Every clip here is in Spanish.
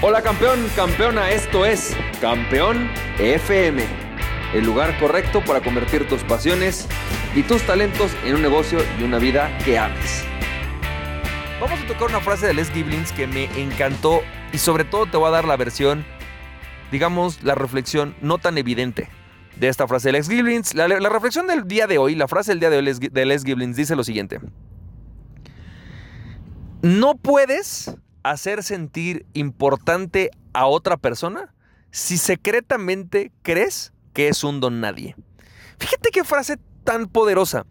Hola campeón, campeona, esto es Campeón FM, el lugar correcto para convertir tus pasiones y tus talentos en un negocio y una vida que ames. Vamos a tocar una frase de Les Giblins que me encantó y sobre todo te voy a dar la versión, digamos, la reflexión no tan evidente de esta frase de Les Giblins. La, reflexión del día de hoy, la frase del día de hoy de Les Giblins dice lo siguiente. No puedes hacer sentir importante a otra persona si secretamente crees que es un don nadie. Fíjate qué frase tan poderosa.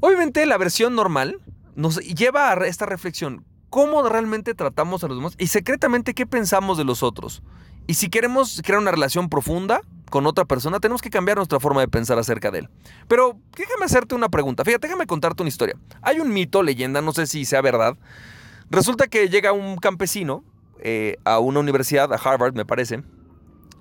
Obviamente la versión normal nos lleva a esta reflexión. ¿Cómo realmente tratamos a los demás? Y secretamente, ¿qué pensamos de los otros? Y si queremos crear una relación profunda con otra persona, tenemos que cambiar nuestra forma de pensar acerca de él. Pero déjame hacerte una pregunta. Fíjate, déjame contarte una historia. Hay un mito, leyenda, no sé si sea verdad, Resulta que llega un campesino eh, a una universidad, a Harvard, me parece,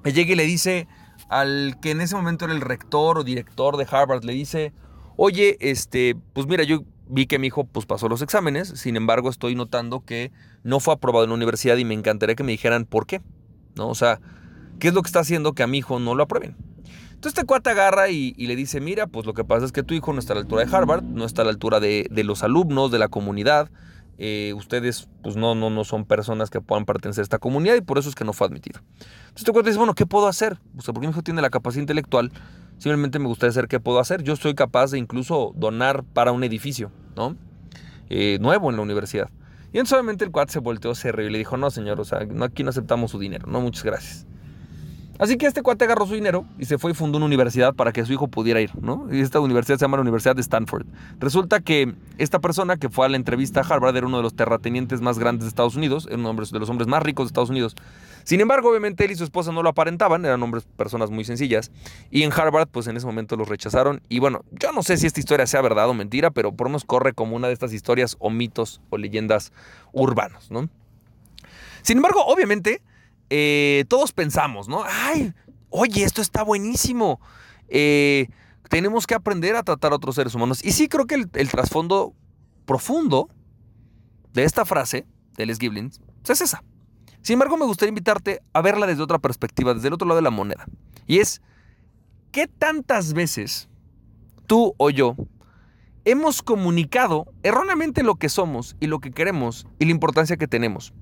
y llega y le dice al que en ese momento era el rector o director de Harvard, le dice, oye, este, pues mira, yo vi que mi hijo pues, pasó los exámenes, sin embargo estoy notando que no fue aprobado en la universidad y me encantaría que me dijeran por qué, ¿no? O sea, ¿qué es lo que está haciendo que a mi hijo no lo aprueben? Entonces este cuate agarra y, le dice, mira, pues lo que pasa es que tu hijo no está a la altura de Harvard, no está a la altura de, de los alumnos, de la comunidad, eh, ustedes pues no, no, no son personas que puedan pertenecer a esta comunidad y por eso es que no fue admitido. Entonces te cuento dice, bueno, ¿qué puedo hacer? O sea, porque mi hijo tiene la capacidad intelectual, simplemente me gustaría saber qué puedo hacer. Yo soy capaz de incluso donar para un edificio, ¿no? Eh, nuevo en la universidad. Y entonces obviamente el cuate se volteó, se rió y le dijo, no señor, o sea, aquí no aceptamos su dinero, no, muchas gracias. Así que este cuate agarró su dinero y se fue y fundó una universidad para que su hijo pudiera ir, ¿no? Y esta universidad se llama la Universidad de Stanford. Resulta que esta persona que fue a la entrevista a Harvard era uno de los terratenientes más grandes de Estados Unidos, era uno de los hombres más ricos de Estados Unidos. Sin embargo, obviamente él y su esposa no lo aparentaban, eran hombres, personas muy sencillas. Y en Harvard, pues en ese momento los rechazaron. Y bueno, yo no sé si esta historia sea verdad o mentira, pero por menos corre como una de estas historias o mitos o leyendas urbanos, ¿no? Sin embargo, obviamente, eh, todos pensamos, ¿no? Ay, oye, esto está buenísimo. Eh, tenemos que aprender a tratar a otros seres humanos. Y sí creo que el, trasfondo profundo de esta frase de Les Giblins es esa. Sin embargo, me gustaría invitarte a verla desde otra perspectiva, desde el otro lado de la moneda. Y es, ¿qué tantas veces tú o yo hemos comunicado erróneamente lo que somos y lo que queremos y la importancia que tenemos?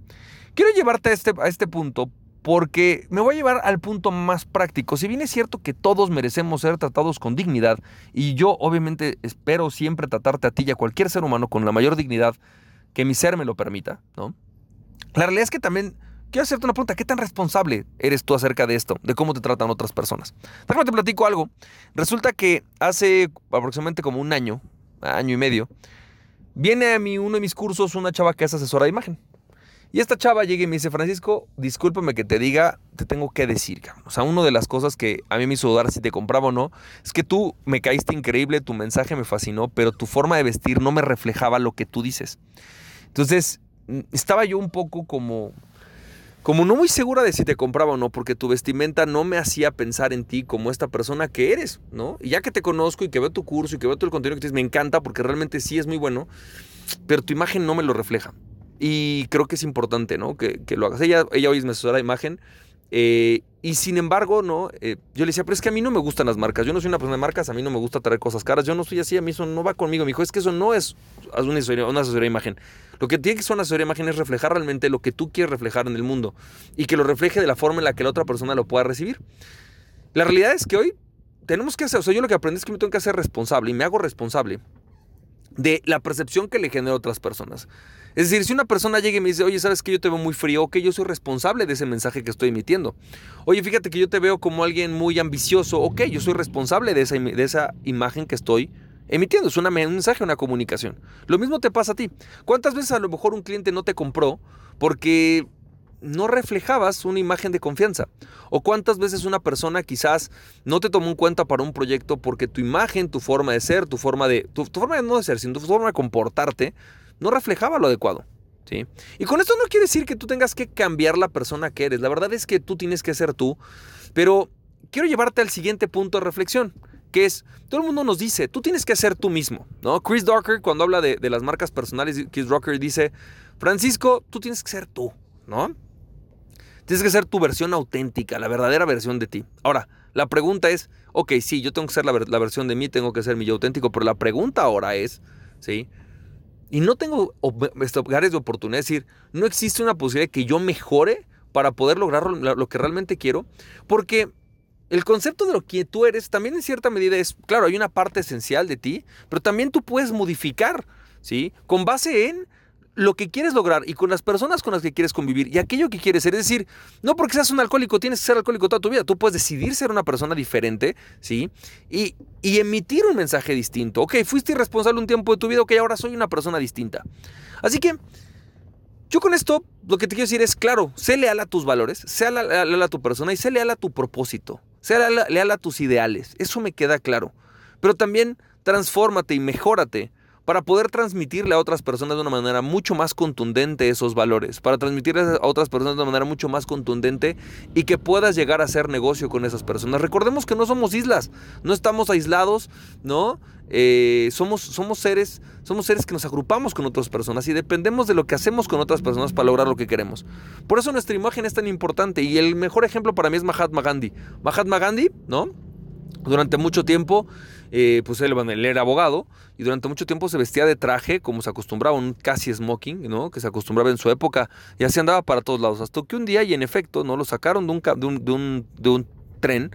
Quiero llevarte a este, a este punto porque me voy a llevar al punto más práctico. Si bien es cierto que todos merecemos ser tratados con dignidad, y yo obviamente espero siempre tratarte a ti y a cualquier ser humano con la mayor dignidad que mi ser me lo permita, ¿no? La realidad es que también quiero hacerte una pregunta, ¿qué tan responsable eres tú acerca de esto, de cómo te tratan otras personas? Déjame te platico algo. Resulta que hace aproximadamente como un año, año y medio, viene a mí uno de mis cursos una chava que es asesora de imagen. Y esta chava llega y me dice, Francisco, discúlpame que te diga, te tengo que decir, O sea, una de las cosas que a mí me hizo dudar si te compraba o no, es que tú me caíste increíble, tu mensaje me fascinó, pero tu forma de vestir no me reflejaba lo que tú dices. Entonces, estaba yo un poco como, como no muy segura de si te compraba o no, porque tu vestimenta no me hacía pensar en ti como esta persona que eres, ¿no? Y ya que te conozco y que veo tu curso y que veo todo el contenido que tienes, me encanta porque realmente sí es muy bueno, pero tu imagen no me lo refleja. Y creo que es importante, ¿no? Que, lo hagas. Ella, ella hoy es mi asesora de imagen. Eh, y sin embargo, ¿no? Eh, yo le decía, pero es que a mí no me gustan las marcas. Yo no soy una persona de marcas, a mí no me gusta traer cosas caras. Yo no soy así, a mí eso no va conmigo. Me dijo, es que eso no es una asesoría, una asesoría de imagen. Lo que tiene que ser una asesoría de imagen es reflejar realmente lo que tú quieres reflejar en el mundo. Y que lo refleje de la forma en la que la otra persona lo pueda recibir. La realidad es que hoy tenemos que hacer, o sea, yo lo que aprendí es que me tengo que hacer responsable y me hago responsable de la percepción que le genera a otras personas. Es decir, si una persona llega y me dice, oye, ¿sabes que yo te veo muy frío? Ok, yo soy responsable de ese mensaje que estoy emitiendo. Oye, fíjate que yo te veo como alguien muy ambicioso. Ok, yo soy responsable de esa, de esa imagen que estoy emitiendo. Es un mensaje, una comunicación. Lo mismo te pasa a ti. ¿Cuántas veces a lo mejor un cliente no te compró porque no reflejabas una imagen de confianza? ¿O cuántas veces una persona quizás no te tomó en cuenta para un proyecto porque tu imagen, tu forma de ser, tu forma de, tu, tu forma de no de ser, sino tu forma de comportarte, no reflejaba lo adecuado. ¿sí? Y con esto no quiere decir que tú tengas que cambiar la persona que eres. La verdad es que tú tienes que ser tú. Pero quiero llevarte al siguiente punto de reflexión, que es, todo el mundo nos dice, tú tienes que ser tú mismo. ¿no? Chris Docker, cuando habla de, las marcas personales, Chris Rocker dice, Francisco, tú tienes que ser tú. ¿no? Tienes que ser tu versión auténtica, la verdadera versión de ti. Ahora, la pregunta es, ok, sí, yo tengo que ser la, versión de mí, tengo que ser mi yo auténtico, pero la pregunta ahora es, ¿sí? Y no tengo lugares de oportunidad, es decir, no existe una posibilidad de que yo mejore para poder lograr lo que realmente quiero, porque el concepto de lo que tú eres también en cierta medida es, claro, hay una parte esencial de ti, pero también tú puedes modificar, ¿sí? Con base en lo que quieres lograr y con las personas con las que quieres convivir y aquello que quieres ser. Es decir, no porque seas un alcohólico tienes que ser alcohólico toda tu vida. Tú puedes decidir ser una persona diferente, ¿sí? Y, y emitir un mensaje distinto. Ok, fuiste irresponsable un tiempo de tu vida, ok, ahora soy una persona distinta. Así que yo con esto lo que te quiero decir es, claro, sé leal a tus valores, sé leal a tu persona y sé leal a tu propósito, sé leal a tus ideales. Eso me queda claro. Pero también transfórmate y mejórate para poder transmitirle a otras personas de una manera mucho más contundente esos valores, para transmitirle a otras personas de una manera mucho más contundente y que puedas llegar a hacer negocio con esas personas. Recordemos que no somos islas, no estamos aislados, ¿no? Eh, somos, somos, seres, somos seres que nos agrupamos con otras personas y dependemos de lo que hacemos con otras personas para lograr lo que queremos. Por eso nuestra imagen es tan importante y el mejor ejemplo para mí es Mahatma Gandhi. Mahatma Gandhi, ¿no? Durante mucho tiempo eh, pues él, era abogado y durante mucho tiempo se vestía de traje como se acostumbraba, un casi smoking, ¿no? Que se acostumbraba en su época y así andaba para todos lados. Hasta que un día y en efecto, ¿no? Lo sacaron de un, de un, de un, tren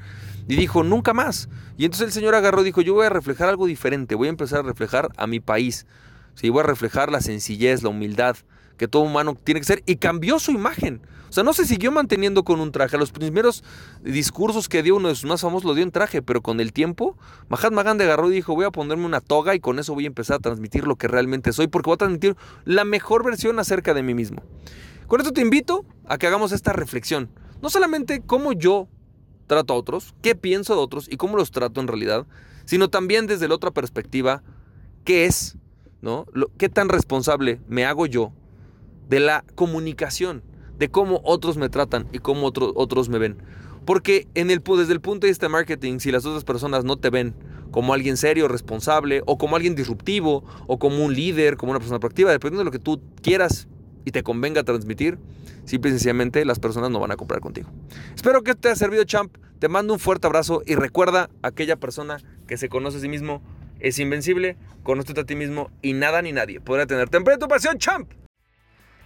y dijo, nunca más. Y entonces el señor agarró y dijo, yo voy a reflejar algo diferente, voy a empezar a reflejar a mi país. Sí, voy a reflejar la sencillez, la humildad que todo humano tiene que ser y cambió su imagen. O sea, no se siguió manteniendo con un traje. Los primeros discursos que dio uno de sus más famosos lo dio en traje, pero con el tiempo, Mahatma Gandhi agarró y dijo, voy a ponerme una toga y con eso voy a empezar a transmitir lo que realmente soy, porque voy a transmitir la mejor versión acerca de mí mismo. Con esto te invito a que hagamos esta reflexión. No solamente cómo yo trato a otros, qué pienso de otros y cómo los trato en realidad, sino también desde la otra perspectiva, qué es, ¿no? ¿Qué tan responsable me hago yo de la comunicación? de cómo otros me tratan y cómo otros me ven. Porque en el, desde el punto de vista de marketing, si las otras personas no te ven como alguien serio, responsable, o como alguien disruptivo, o como un líder, como una persona proactiva, dependiendo de lo que tú quieras y te convenga transmitir, simple y sencillamente las personas no van a comprar contigo. Espero que te haya servido, champ. Te mando un fuerte abrazo y recuerda, aquella persona que se conoce a sí mismo es invencible, conócete a ti mismo y nada ni nadie podrá tenerte en tu pasión, champ.